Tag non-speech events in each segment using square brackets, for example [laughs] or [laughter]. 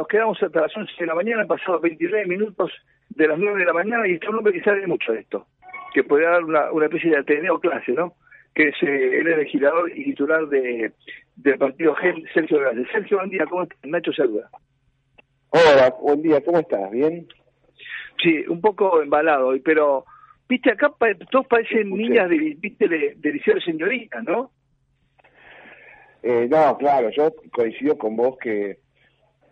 nos quedamos hasta las 11 de la mañana, pasados 29 minutos de las 9 de la mañana, y está un hombre que sabe mucho de esto, que puede dar una, una especie de ateneo clase, ¿no? Que es eh, él es legislador y titular de, del partido Sergio Grande. Sergio, buen día, ¿cómo estás? Nacho saluda. Hola, buen día, ¿cómo estás? ¿Bien? Sí, un poco embalado hoy, pero, viste, acá todos parecen niñas de, viste, de, de liceo de señorita, ¿no? Eh, no, claro, yo coincido con vos que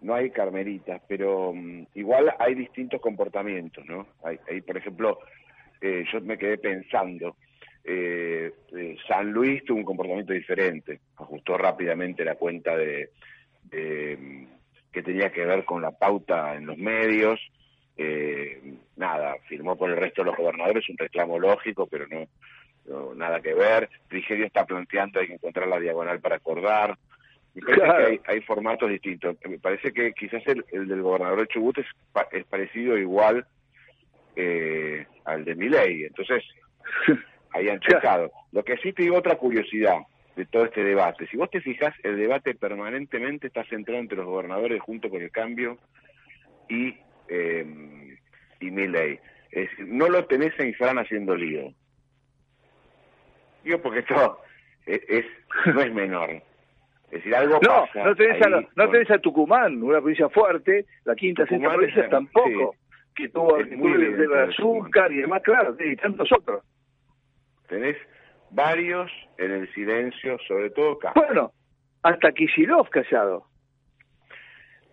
no hay carmelitas, pero mm, igual hay distintos comportamientos, ¿no? Hay, por ejemplo, eh, yo me quedé pensando, eh, San Luis tuvo un comportamiento diferente, ajustó rápidamente la cuenta de, mm, que tenía que ver con la pauta en los medios, nada, firmó por el resto de los gobernadores un reclamo lógico, pero no, nada que ver. Frigerio está planteando hay que encontrar la diagonal para acordar. Me parece que hay, formatos distintos. Me parece que quizás el, del gobernador de Chubut es, es parecido igual eh, al de Miley. Entonces, [laughs] ahí han chocado. Lo que sí te digo otra curiosidad de todo este debate. Si vos te fijas, el debate permanentemente está centrado entre los gobernadores junto con el cambio y, eh, y Milley. Es decir, no lo tenés a Infran haciendo lío porque esto es, no es menor. Es decir, algo no, No tenés, a, no tenés a Tucumán, una provincia fuerte, la quinta, sexta provincia tampoco, que tuvo de, azúcar y demás, claro, y tantos otros. Tenés varios en el silencio, sobre todo Bueno, hasta Kisilov callado.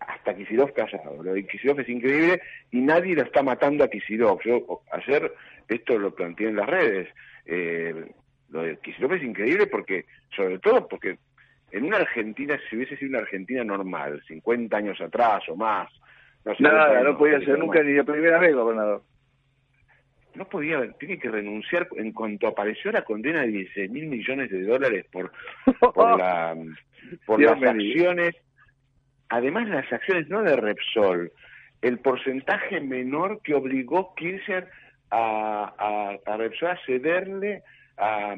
Hasta Kisilov callado. Lo de Kisilov es increíble y nadie lo está matando a Kisilov. Yo ayer esto lo planteé en las redes. Eh, lo de Kicillof es increíble porque, sobre todo porque en una Argentina, si hubiese sido una Argentina normal, 50 años atrás o más, no Nada, no podía ser nunca ni de primera vez gobernador. No podía, tiene que renunciar en cuanto apareció la condena de 16 mil millones de dólares por, por, la, [laughs] por las acciones, además las acciones no de Repsol, el porcentaje menor que obligó Kirchner a, a, a Repsol a cederle a,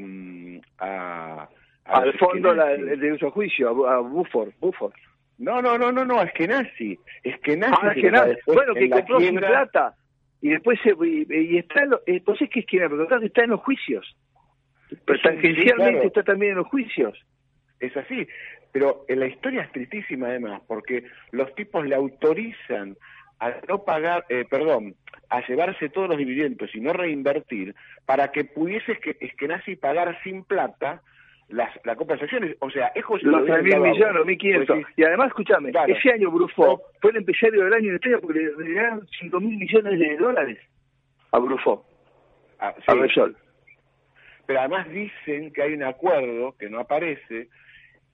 a, al fondo la, de uso juicio, a, Buford, Buford. No, no, no, no, no, es que nazi, es que nazi. Ah, es que nazi. Bueno, que compró sin plata y después se, y, está, entonces que es que está en los juicios. Pero tangencialmente está también en los juicios. Es así, pero en la historia es tristísima además, porque los tipos le autorizan a no pagar, eh, perdón, a llevarse todos los dividendos y no reinvertir para que pudiese Eskenazi pagar sin plata las, las compensaciones. O sea, es José Los 3.000 millones, los 1.500. Pues y además, escúchame, ese año Brufó fue el empresario del año en España porque le regalaron 5.000 millones de dólares a Brufó, ah, a Resol. Pero además dicen que hay un acuerdo que no aparece,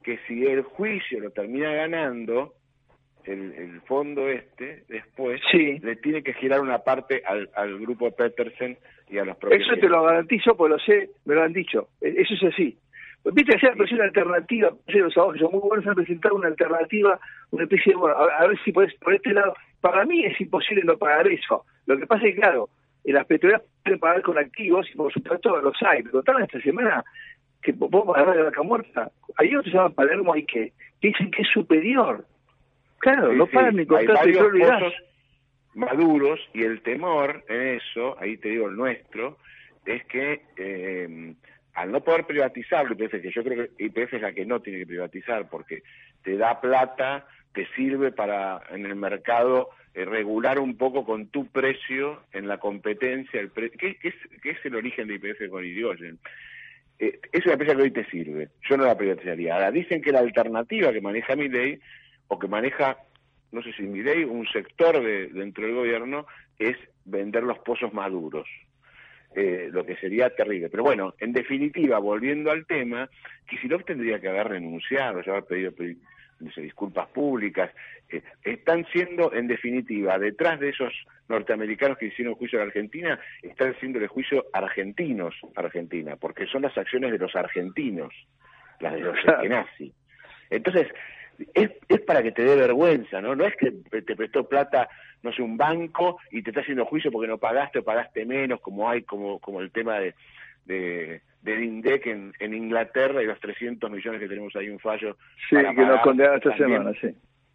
que si el juicio lo termina ganando, el, fondo este después le tiene que girar una parte al, al grupo Petersen y a los propios. Eso te lo garantizo, pues lo sé, me lo han dicho. E, eso es así. Viste, hacer una alternativa, los abogados son muy buenos presentar una alternativa, una especie de, bueno, a, ver si por, por este lado, para mí es imposible no pagar eso. Lo que pasa es que, claro, las petroleras pueden pagar con activos y por supuesto los hay, pero tal esta semana que vos pagar de vaca muerta. Hay otro que se llama Palermo y que dicen que es superior Claro, no pagan ni con maduros y el temor en eso, ahí te digo el nuestro, es que eh, al no poder privatizar IPF, que yo creo que IPF es la que no tiene que privatizar porque te da plata, te sirve para en el mercado eh, regular un poco con tu precio en la competencia, el ¿Qué, es, ¿qué, es, el origen de IPF con Idiogen? Eh, es una empresa que hoy te sirve, yo no la privatizaría. Ahora, dicen que la alternativa que maneja mi ley o que maneja, no sé si miré, un sector de, dentro del gobierno es vender los pozos maduros. Eh, lo que sería terrible. Pero bueno, en definitiva, volviendo al tema, Kisilov tendría que haber renunciado, ya haber pedido, disculpas públicas. Eh, están siendo, en definitiva, detrás de esos norteamericanos que hicieron juicio a la Argentina, están haciéndole juicio argentinos a Argentina, porque son las acciones de los argentinos, las de los [laughs] nazi. Entonces, es, es para que te dé vergüenza, ¿no? No es que te prestó plata, no sé, un banco y te está haciendo juicio porque no pagaste o pagaste menos, como hay, como, como el tema de, de, INDEC en, en Inglaterra y los 300 millones que tenemos ahí un fallo. Sí, que nos condenaron esta semana, sí.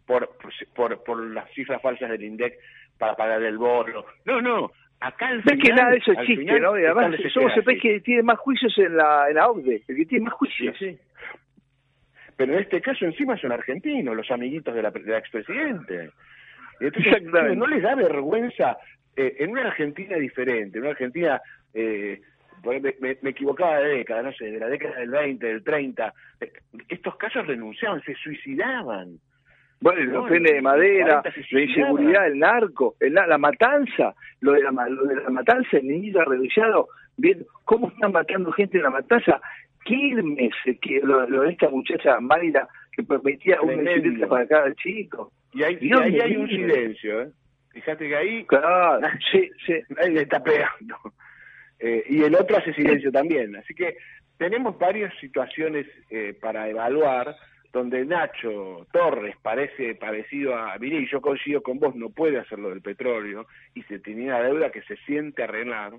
por, por, por las cifras falsas del INDEC para pagar el borro. No, no, acá al final, que nada de eso existe, ¿no? Y además somos el país que tiene más juicios en la, en la OCDE, el que tiene más juicios. Sí, Pero en este caso encima son argentinos, los amiguitos de la, de la expresidente. Entonces, no les da vergüenza eh, en una Argentina diferente, en una Argentina, eh, me, me, equivocaba de década, no sé, de la década del 20, del 30, eh, estos casos renunciaban, se suicidaban. Bueno, los penes de madera, la inseguridad, el narco, la matanza, lo de la, lo de la matanza, el niñito arreduciado, viendo cómo están matando gente en la matanza. Quilmes, que lo, de esta muchacha Mayra que permitía un para cada chico. Y, ahí hay un silencio, ¿eh? Fíjate que ahí... Claro, sí, sí. [laughs] Ahí le está pegando. Eh, y el otro hace silencio también. Así que tenemos varias situaciones eh, para evaluar donde Nacho Torres parece parecido a Vini, yo coincido con vos, no puede hacer lo del petróleo, y se tenía una deuda que se siente arreglar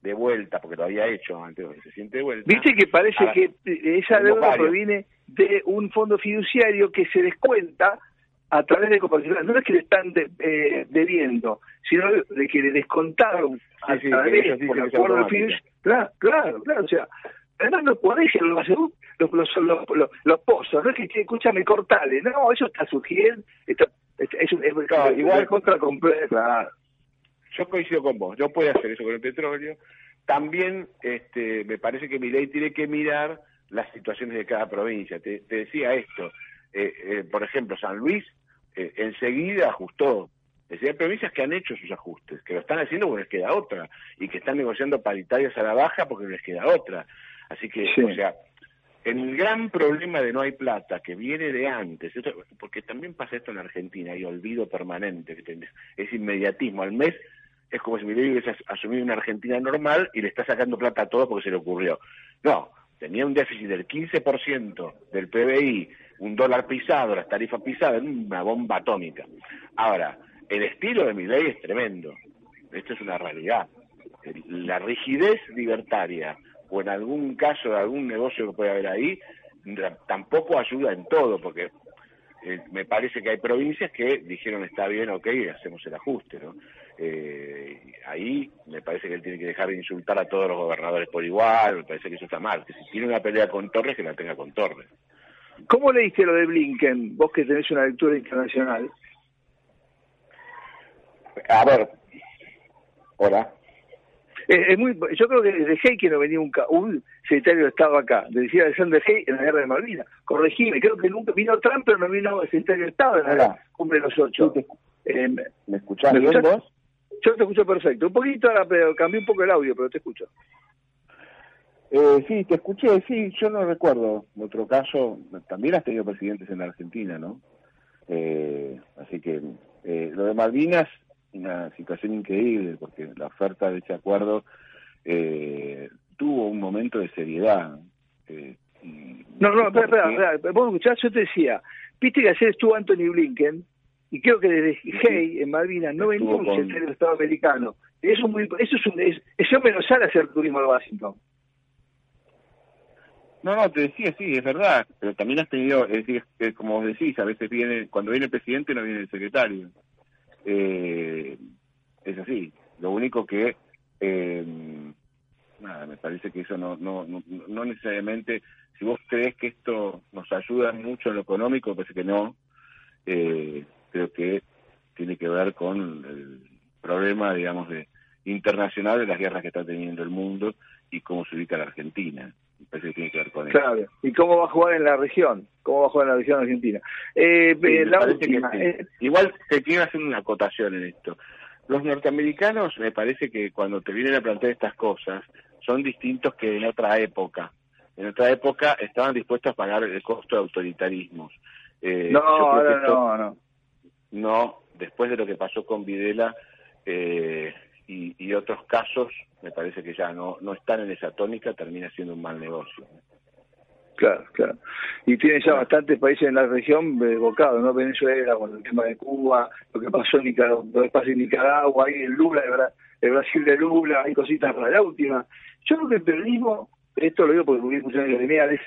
de vuelta, porque lo había hecho antes, se siente de vuelta. Viste que parece que esa deuda proviene de un fondo fiduciario que se descuenta a través de cooperativas. No es que le están eh, debiendo, sino de que le descontaron a través por acuerdo fiduciario. Claro, claro, claro, o sea, además no podés los, los, los, los, los pozos, no es que, escúchame, cortale, no, eso está surgiendo, está, es, es, es, igual contra completa. Yo coincido con vos, yo puedo hacer eso con el petróleo. También este, me parece que mi ley tiene que mirar las situaciones de cada provincia. Te, decía esto, eh, eh, por ejemplo, San Luis eh, enseguida ajustó. Decía, hay provincias que han hecho sus ajustes, que lo están haciendo porque les queda otra, y que están negociando paritarias a la baja porque les queda otra. Así que, o sea, el gran problema de no hay plata, que viene de antes, porque también pasa esto en Argentina, hay olvido permanente, es inmediatismo. Al mes es como si me hubiese asumido una Argentina normal y le está sacando plata a todos porque se le ocurrió. No, tenía un déficit del 15% del PBI, un dólar pisado, las tarifas pisadas, una bomba atómica. Ahora, el estilo de mi ley es tremendo. Esto es una realidad. La rigidez libertaria, o en algún caso de algún negocio que puede haber ahí, tampoco ayuda en todo, porque eh, me parece que hay provincias que dijeron está bien, ok, hacemos el ajuste, ¿no? Eh, ahí me parece que él tiene que dejar de insultar a todos los gobernadores por igual, me parece que eso está mal, que si tiene una pelea con Torres, que la tenga con Torres. ¿Cómo leíste lo de Blinken, vos que tenés una lectura internacional? A ver, hola. Eh, es muy, yo creo que desde Hey que no venía un, un secretario de Estado acá, decía Alexander Hey en la guerra de Malvinas. Corregime, creo que nunca vino Trump, pero no vino el secretario de Estado en la cumbre de los ocho. Eh, ¿Me escuchás bien vos? Yo te escucho perfecto. Un poquito, pero cambié un poco el audio, pero te escucho. Eh, sí, te escuché, sí, yo no recuerdo. Otro caso, también has tenido presidentes en la Argentina, ¿no? Eh, así que eh, lo de Malvinas, una situación increíble, porque la oferta de ese acuerdo eh, tuvo un momento de seriedad. Eh, no, no, espera, espera, espera, vos escuchás, yo te decía, viste que ayer estuvo Anthony Blinken, y creo que desde Hey en Malvinas no venía un secretario del Estado americano. Eso, muy, eso es un, es, ese hombre no sale a hacer turismo en Washington. No, no, te decía, sí, es verdad, pero también has tenido, es decir, como vos decís, a veces viene, cuando viene el presidente no viene el secretario. Eh, es así. Lo único que, eh, nada, me parece que eso no, no, no, no necesariamente, si vos crees que esto nos ayuda mucho en lo económico, parece que no. Eh, creo que tiene que ver con el problema, digamos, de internacional de las guerras que está teniendo el mundo y cómo se ubica la Argentina tiene que ver con claro. ¿Y cómo va a jugar en la región? ¿Cómo va a jugar en la región argentina? Eh, eh la última, eh, Igual te quiero hacer una acotación en esto. Los norteamericanos, me parece que cuando te vienen a plantear estas cosas, son distintos que en otra época. En otra época estaban dispuestos a pagar el costo de autoritarismos. Eh, no, no, no, no. No, después de lo que pasó con Videla, eh, y, otros casos me parece que ya no, no están en esa tónica, termina siendo un mal negocio. Claro, claro. Y tiene ya bastantes países en la región evocados, ¿no? Venezuela, con el tema de Cuba, lo que pasó en Nicaragua, lo que pasa en Nicaragua, hay el Lula, el, Brasil de Lula, hay cositas para la última. Yo creo que el periodismo, esto lo digo porque a escuchar gremiales,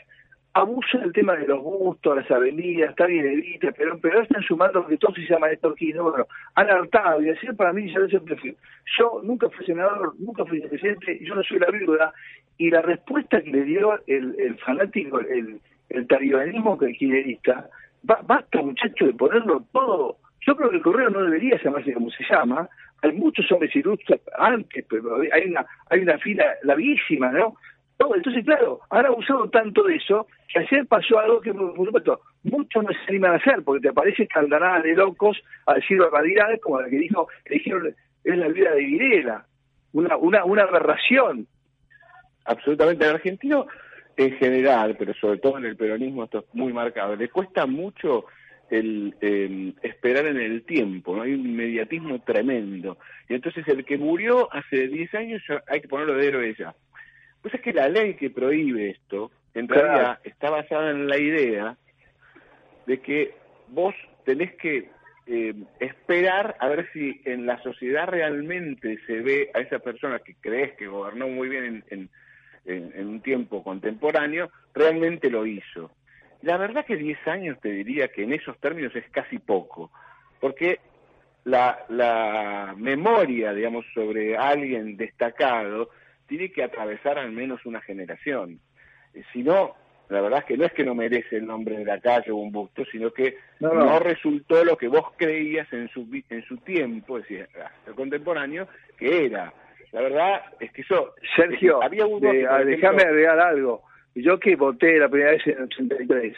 abusa del tema de los gustos, las avenidas, está bien, Evita, pero, pero están sumando que todo se llama Néstor Kirchner, bueno, han hartado, y así para mí ya no prefiero. Yo nunca fui senador, nunca fui presidente, yo no soy la viuda, y la respuesta que le dio el, el fanático, el, el talibanismo kirchnerista, basta muchacho de ponerlo todo. Yo creo que el correo no debería llamarse como se llama, hay muchos hombres ilustres antes, pero hay una, hay una fila larguísima, ¿no? Entonces, claro, han abusado tanto de eso que ayer pasó algo que, por supuesto, muchos no se animan a hacer porque te parece nada de locos a decir barbaridades como la que dijo, que dijeron es la vida de Videla, una, una, una aberración. Absolutamente. El argentino en general, pero sobre todo en el peronismo esto es muy marcado, le cuesta mucho el em, esperar en el tiempo, ¿no? hay un inmediatismo tremendo. Y entonces el que murió hace 10 años hay que ponerlo de héroe ya. Pues es que la ley que prohíbe esto, en realidad, está basada en la idea de que vos tenés que eh, esperar a ver si en la sociedad realmente se ve a esa persona que crees que gobernó muy bien en, en, un tiempo contemporáneo, realmente lo hizo. La verdad que 10 años te diría que en esos términos es casi poco, porque la, la memoria, digamos, sobre alguien destacado tiene que atravesar al menos una generación. Eh, si no, la verdad es que no es que no merece el nombre de la calle o un busto, sino que no, resultó lo que vos creías en su, en su tiempo, es decir, el contemporáneo, que era. La verdad es que eso... Sergio, había déjame agregar algo. Yo que voté la primera vez en el 83,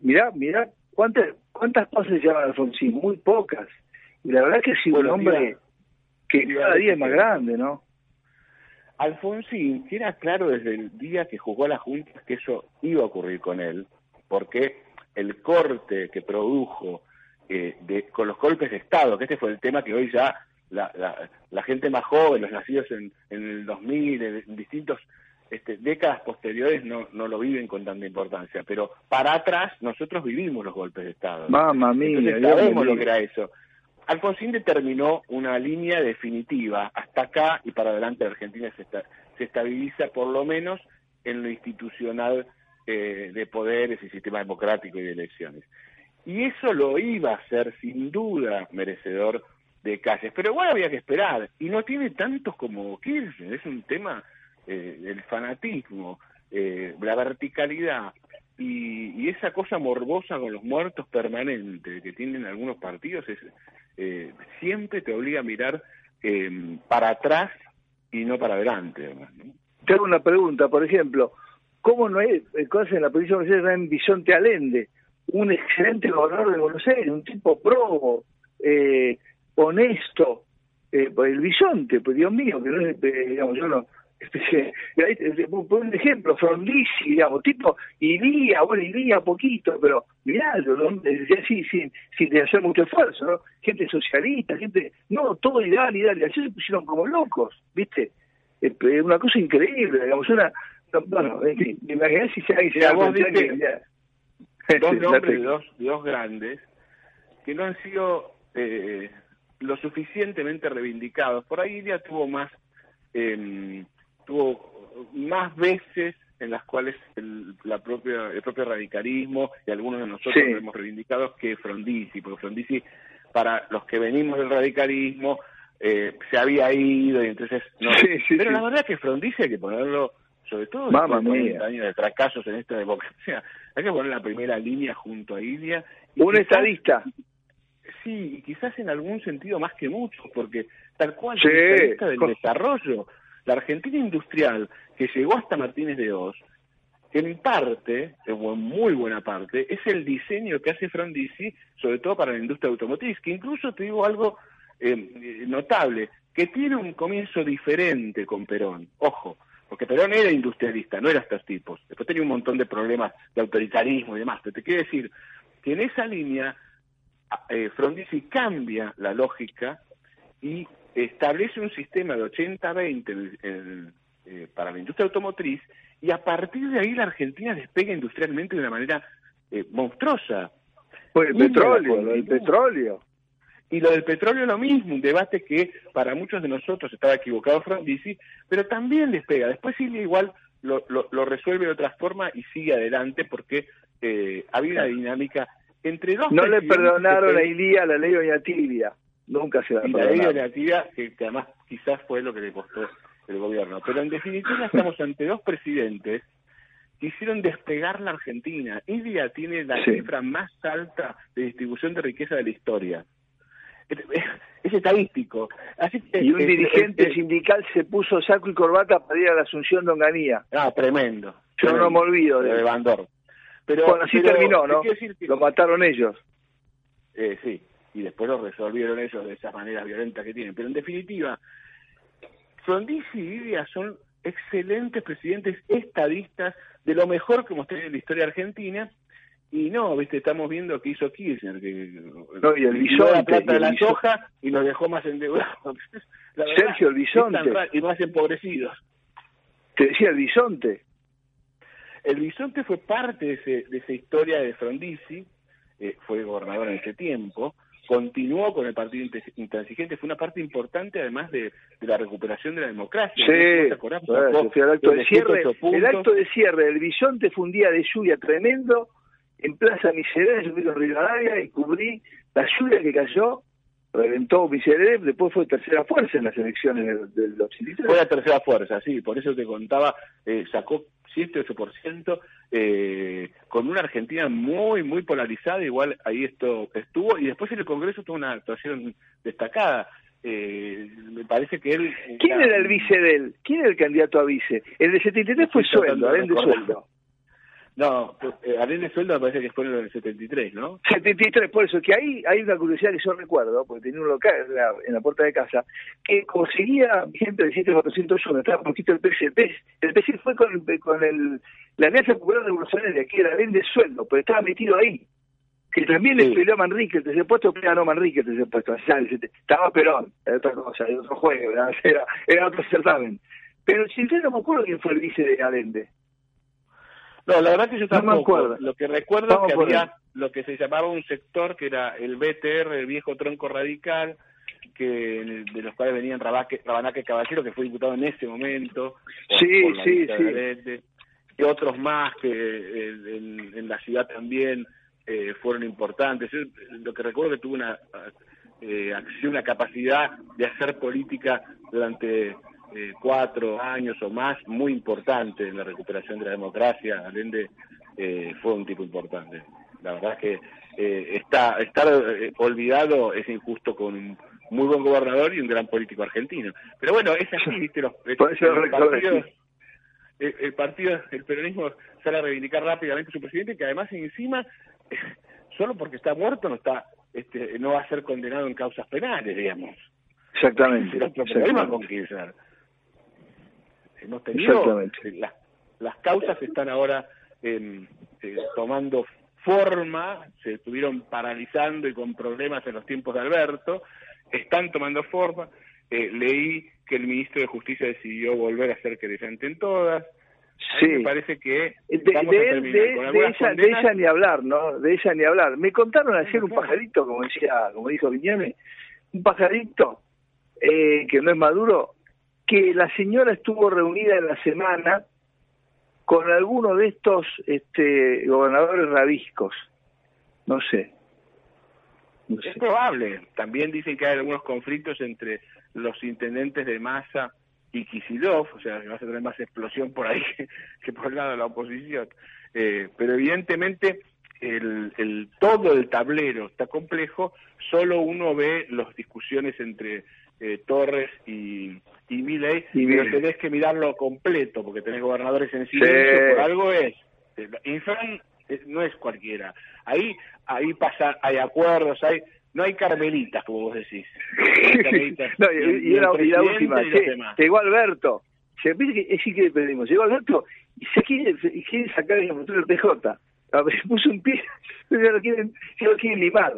mirá, mirá, ¿cuántas, cuántas cosas llaman Alfonsín? Muy pocas. Y la verdad es que si un hombre que cada día es más grande, ¿no? Alfonsín, que era claro desde el día que jugó a las juntas que eso iba a ocurrir con él, porque el corte que produjo eh, de, con los golpes de Estado, que este fue el tema que hoy ya la, la, gente más joven, los nacidos en, en el 2000, en, distintos este, décadas posteriores no, no lo viven con tanta importancia, pero para atrás nosotros vivimos los golpes de Estado. Mamma mía, sabemos lo que era eso. Alfonsín determinó una línea definitiva. Hasta acá y para adelante Argentina se, se estabiliza por lo menos en lo institucional eh, de poderes y sistema democrático y de elecciones. Y eso lo iba a hacer sin duda merecedor de calles. Pero igual había que esperar. Y no tiene tantos como Kirchner. Es un tema eh, del fanatismo, eh, la verticalidad y, y, esa cosa morbosa con los muertos permanentes que tienen algunos partidos es eh, siempre te obliga a mirar eh, para atrás y no para adelante. Tengo una pregunta, por ejemplo, ¿cómo no hay cosas en la provincia de Buenos en Bisonte Alende? Un excelente gobernador de Buenos Aires, un tipo probo, eh, honesto, eh, el bisonte, pues Dios mío, que no es, digamos, yo no, por un ejemplo, Frondizi, digamos, tipo, iría, bueno, iría poquito, pero mirá, sí, sin, sin hacer mucho esfuerzo, ¿no? Gente socialista, gente, no, todo ideal, ideal, y así se pusieron como locos, ¿viste? Es una cosa increíble, digamos, una, bueno, en fin, me imaginé si se ha vos dos [laughs] nombres dos, dos grandes que no han sido eh, lo suficientemente reivindicados. Por ahí ya tuvo más eh, tuvo más veces en las cuales el, la propia, el propio radicalismo y algunos de nosotros lo hemos reivindicado que Frondizi, porque Frondizi, para los que venimos del radicalismo, eh, se había ido y entonces... No, pero la verdad que Frondizi hay que ponerlo, sobre todo después de años de fracasos en esta democracia, [laughs] hay que poner la primera línea junto a Ilia. Un estadista. Sí, y quizás en algún sentido más que muchos, porque tal cual, sí. estadista del desarrollo la Argentina industrial que llegó hasta Martínez de Oz, en parte, en muy buena parte, es el diseño que hace Frondizi, sobre todo para la industria automotriz, que incluso te digo algo eh, notable, que tiene un comienzo diferente con Perón. Ojo, porque Perón era industrialista, no era estos tipos. Después tenía un montón de problemas de autoritarismo y demás. Pero te quiero decir que en esa línea eh, Frondizi cambia la lógica y establece un sistema de 80-20 eh, para la industria automotriz y a partir de ahí la Argentina despega industrialmente de una manera eh, monstruosa. Pues el petróleo, el petróleo. Y lo del petróleo lo mismo, un debate que para muchos de nosotros estaba equivocado Frondizi, pero también despega. Después Silvia igual lo, lo, resuelve de otra forma y sigue adelante porque eh, había una dinámica entre dos... No le perdonaron a Ilía la ley de tibia, nunca se la y la ley de tibia, que, que además quizás fue lo que le costó el gobierno. Pero en definitiva [laughs] estamos ante dos presidentes que hicieron despegar la Argentina. India tiene la cifra más alta de distribución de riqueza de la historia. Es, estadístico. Así y un dirigente sindical se puso saco y corbata para ir a la Asunción de Onganía. Ah, tremendo. Yo no me olvido de, Bandor. Pero, bueno, así terminó, ¿no? Lo mataron ellos. Eh, sí, y después lo resolvieron ellos de esa manera violenta que tienen. Pero en definitiva, Frondizi y Vidia son excelentes presidentes estadistas de lo mejor que hemos tenido en la historia argentina y no, viste, estamos viendo que hizo Kirchner, que no, y el bisonte, la plata de la soja y nos dejó más endeudados. [laughs] Sergio el bisonte. Y más empobrecidos. Te decía el bisonte. El bisonte fue parte de, ese, de esa historia de Frondizi, eh, fue gobernador en ese tiempo, continuó con el partido intransigente, fue una parte importante además de, la recuperación de la democracia. Sí, el, acto de cierre, el acto de cierre del Bisonte fue un día de lluvia tremendo, en Plaza Miserere, subí con Rivadavia y cubrí la lluvia que cayó, reventó Miserere, después fue tercera fuerza en las elecciones del, del 83. Fue la tercera fuerza, sí, por eso te contaba, eh, sacó 7-8%, eh, con una Argentina muy, muy polarizada, igual ahí esto estuvo, y después en el Congreso tuvo una actuación destacada. Eh, me parece que él... ¿Quién era el vice de él? ¿Quién era el candidato a vice? El de 73 fue sueldo, de sueldo. No, pues, eh, de sueldo me parece que fue en el 73, ¿no? 73, por eso, que ahí hay una curiosidad que yo recuerdo, porque tenía un local en la, puerta de casa, que conseguía gente de 7401, estaba un poquito el PSP, el PSP fue con, con el, la Alianza Popular Revolucionaria, que era de sueldo, pero estaba metido ahí, que también le peleó a Manrique el tercer puesto, pero no Manrique el tercer puesto, estaba Perón, era otra cosa, era otro juego, era, era, otro certamen. Pero sincero no me acuerdo quién fue el vice de Allende. No, la verdad que yo tampoco. Lo que recuerdo es que había lo que se llamaba un sector que era el BTR, el viejo tronco radical, que de los cuales venían Rabaque, Rabanaque Caballero, que fue diputado en ese momento. Sí, sí, sí. y otros más que en, la ciudad también eh, fueron importantes. lo que recuerdo que tuvo una eh, acción, una capacidad de hacer política durante eh, cuatro años o más muy importante en la recuperación de la democracia. Allende eh, fue un tipo importante. La verdad es que eh, está, estar eh, olvidado es injusto con un muy buen gobernador y un gran político argentino. Pero bueno, es así, [laughs] ¿viste? Los, el, partido, el, partido, el peronismo sale a reivindicar rápidamente a su presidente, que además encima, [laughs] solo porque está muerto, no está este, no va a ser condenado en causas penales, digamos. Exactamente. Los problemas con Kirchner hemos tenido. Las, las causas están ahora eh, tomando forma, se estuvieron paralizando y con problemas en los tiempos de Alberto, están tomando forma. Eh, leí que el ministro de Justicia decidió volver a hacer querellante en todas. Sí. me parece que de, de, ella, ni hablar, ¿no? De ella ni hablar. Me contaron ayer un pajarito, como decía, como dijo Viñame, un pajarito eh, que no es maduro, que la señora estuvo reunida en la semana con alguno de estos este, gobernadores rabiscos. No sé. Es probable. También dicen que hay algunos conflictos entre los intendentes de Massa y Kisilov, o sea, que va a tener más explosión por ahí [laughs] que, por el lado de la oposición. Eh, pero evidentemente el, el, todo el tablero está complejo, solo uno ve las discusiones entre eh, Torres y, y Milley, pero tenés que mirarlo completo, porque tenés gobernadores en silencio, por algo es. Infran no es cualquiera. Ahí ahí pasa, hay acuerdos, hay no hay carmelitas, como vos decís. no, [laughs] y, la, última, llegó Alberto, se que sí que pedimos, llegó Alberto y se quiere, quiere sacar el futuro del PJ. Se puso un pie, [laughs] se lo quieren, lo quieren limar.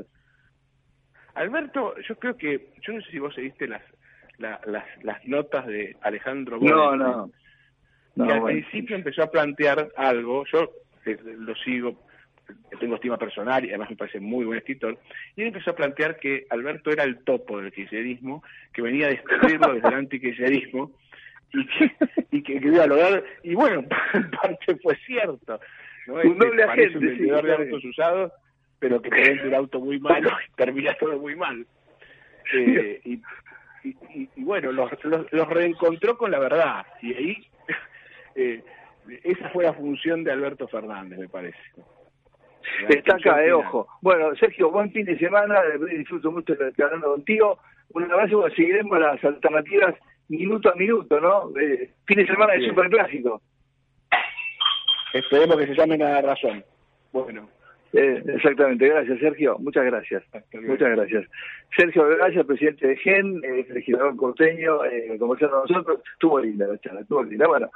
Alberto, yo creo que, yo no sé si vos seguiste las las, las notas de Alejandro No, no. que al principio empezó a plantear algo, yo eh, lo sigo, tengo estima personal y además me parece muy buen escritor, y él empezó a plantear que Alberto era el topo del kirchnerismo, que venía a destruirlo desde el [laughs] antikirchnerismo, y que, y que, iba a lograr, y bueno, [laughs] en parte fue cierto. ¿no? Un Este, doble agente, un vendedor sí, de autos usados, pero que te vende un auto muy malo [laughs] y termina todo muy mal. Eh, y, y, y- y bueno, los, los, los reencontró con la verdad, y ahí [laughs] eh, esa fue la función de Alberto Fernández, me parece. La Está acá, función eh, ojo. Bueno, Sergio, buen fin de semana, eh, disfruto mucho de estar hablando contigo. Un abrazo, seguiremos las alternativas minuto a minuto, ¿no? Eh, fin de semana de superclásico. Esperemos que se llamen a razón. Bueno, Eh, exactamente, gracias Sergio, muchas gracias. Muchas gracias. Sergio Gracias, presidente de GEN, eh, legislador corteño, eh, conversando con nosotros. Estuvo linda la charla, estuvo linda. Bueno,